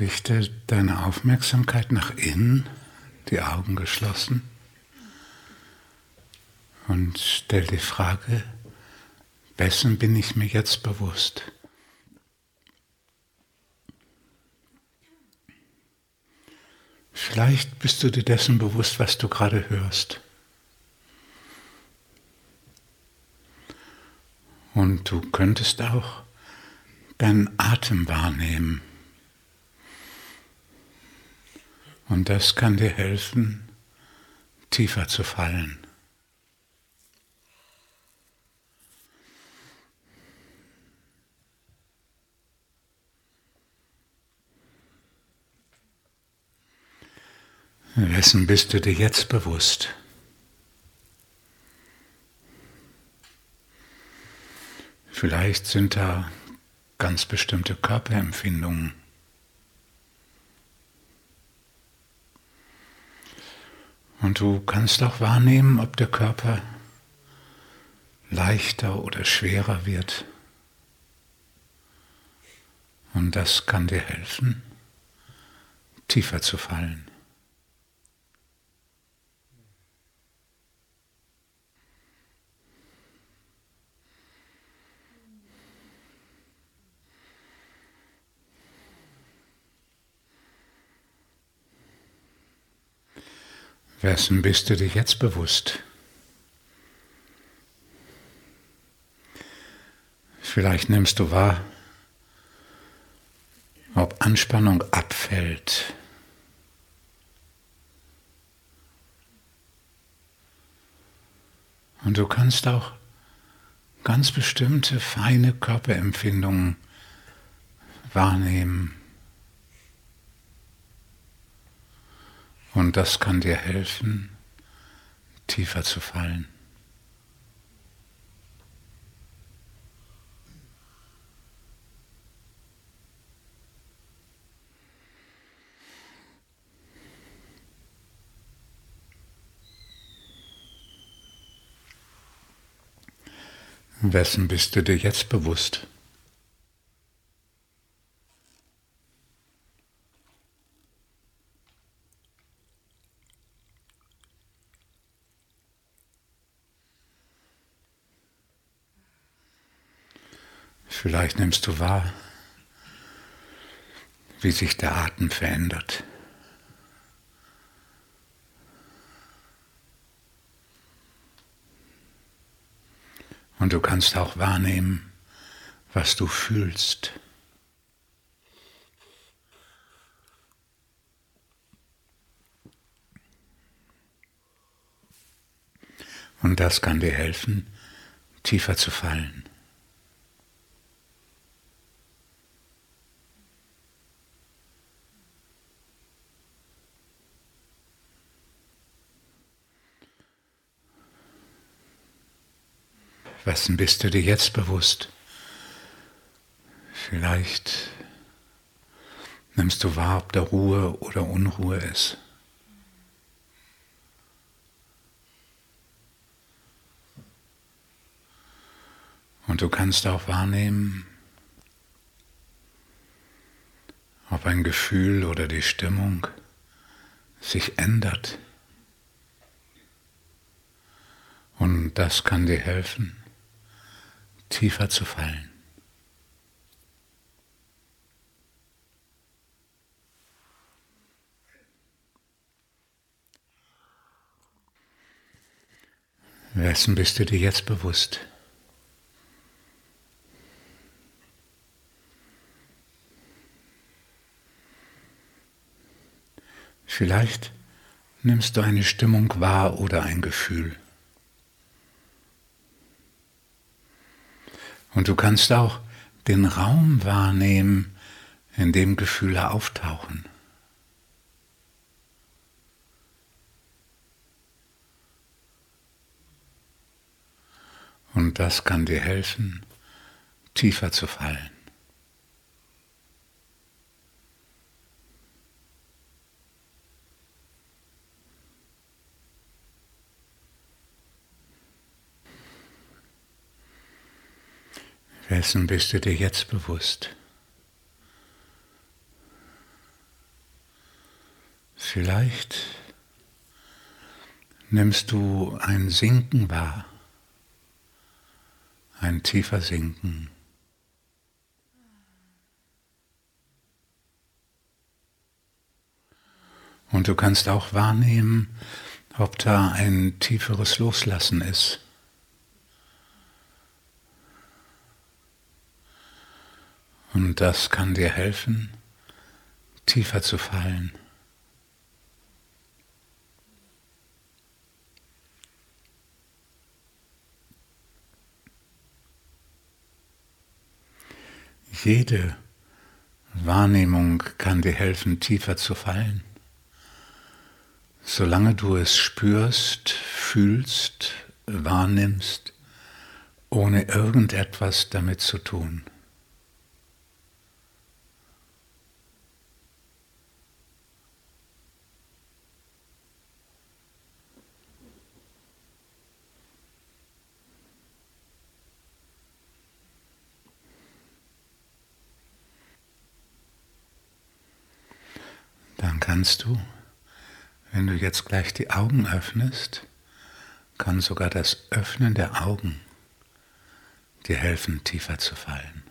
Richte deine Aufmerksamkeit nach innen, die Augen geschlossen und stell die Frage, wessen bin ich mir jetzt bewusst? Vielleicht bist du dir dessen bewusst, was du gerade hörst. Und du könntest auch deinen Atem wahrnehmen. Und das kann dir helfen, tiefer zu fallen. Wessen bist du dir jetzt bewusst? Vielleicht sind da ganz bestimmte Körperempfindungen. Und du kannst auch wahrnehmen, ob der Körper leichter oder schwerer wird. Und das kann dir helfen, tiefer zu fallen. Wessen bist du dir jetzt bewusst? Vielleicht nimmst du wahr, ob Anspannung abfällt. Und du kannst auch ganz bestimmte feine Körperempfindungen wahrnehmen. Und das kann dir helfen, tiefer zu fallen. Wessen bist du dir jetzt bewusst? Vielleicht nimmst du wahr, wie sich der Atem verändert. Und du kannst auch wahrnehmen, was du fühlst. Und das kann dir helfen, tiefer zu fallen. Wessen bist du dir jetzt bewusst? Vielleicht nimmst du wahr, ob da Ruhe oder Unruhe ist. Und du kannst auch wahrnehmen, ob ein Gefühl oder die Stimmung sich ändert. Und das kann dir helfen tiefer zu fallen. Wessen bist du dir jetzt bewusst? Vielleicht nimmst du eine Stimmung wahr oder ein Gefühl. Und du kannst auch den Raum wahrnehmen, in dem Gefühle auftauchen. Und das kann dir helfen, tiefer zu fallen. Wessen bist du dir jetzt bewusst? Vielleicht nimmst du ein Sinken wahr, ein tiefer Sinken. Und du kannst auch wahrnehmen, ob da ein tieferes Loslassen ist. Und das kann dir helfen, tiefer zu fallen. Jede Wahrnehmung kann dir helfen, tiefer zu fallen. Solange du es spürst, fühlst, wahrnimmst, ohne irgendetwas damit zu tun. Kannst du wenn du jetzt gleich die Augen öffnest, kann sogar das Öffnen der Augen dir helfen, tiefer zu fallen.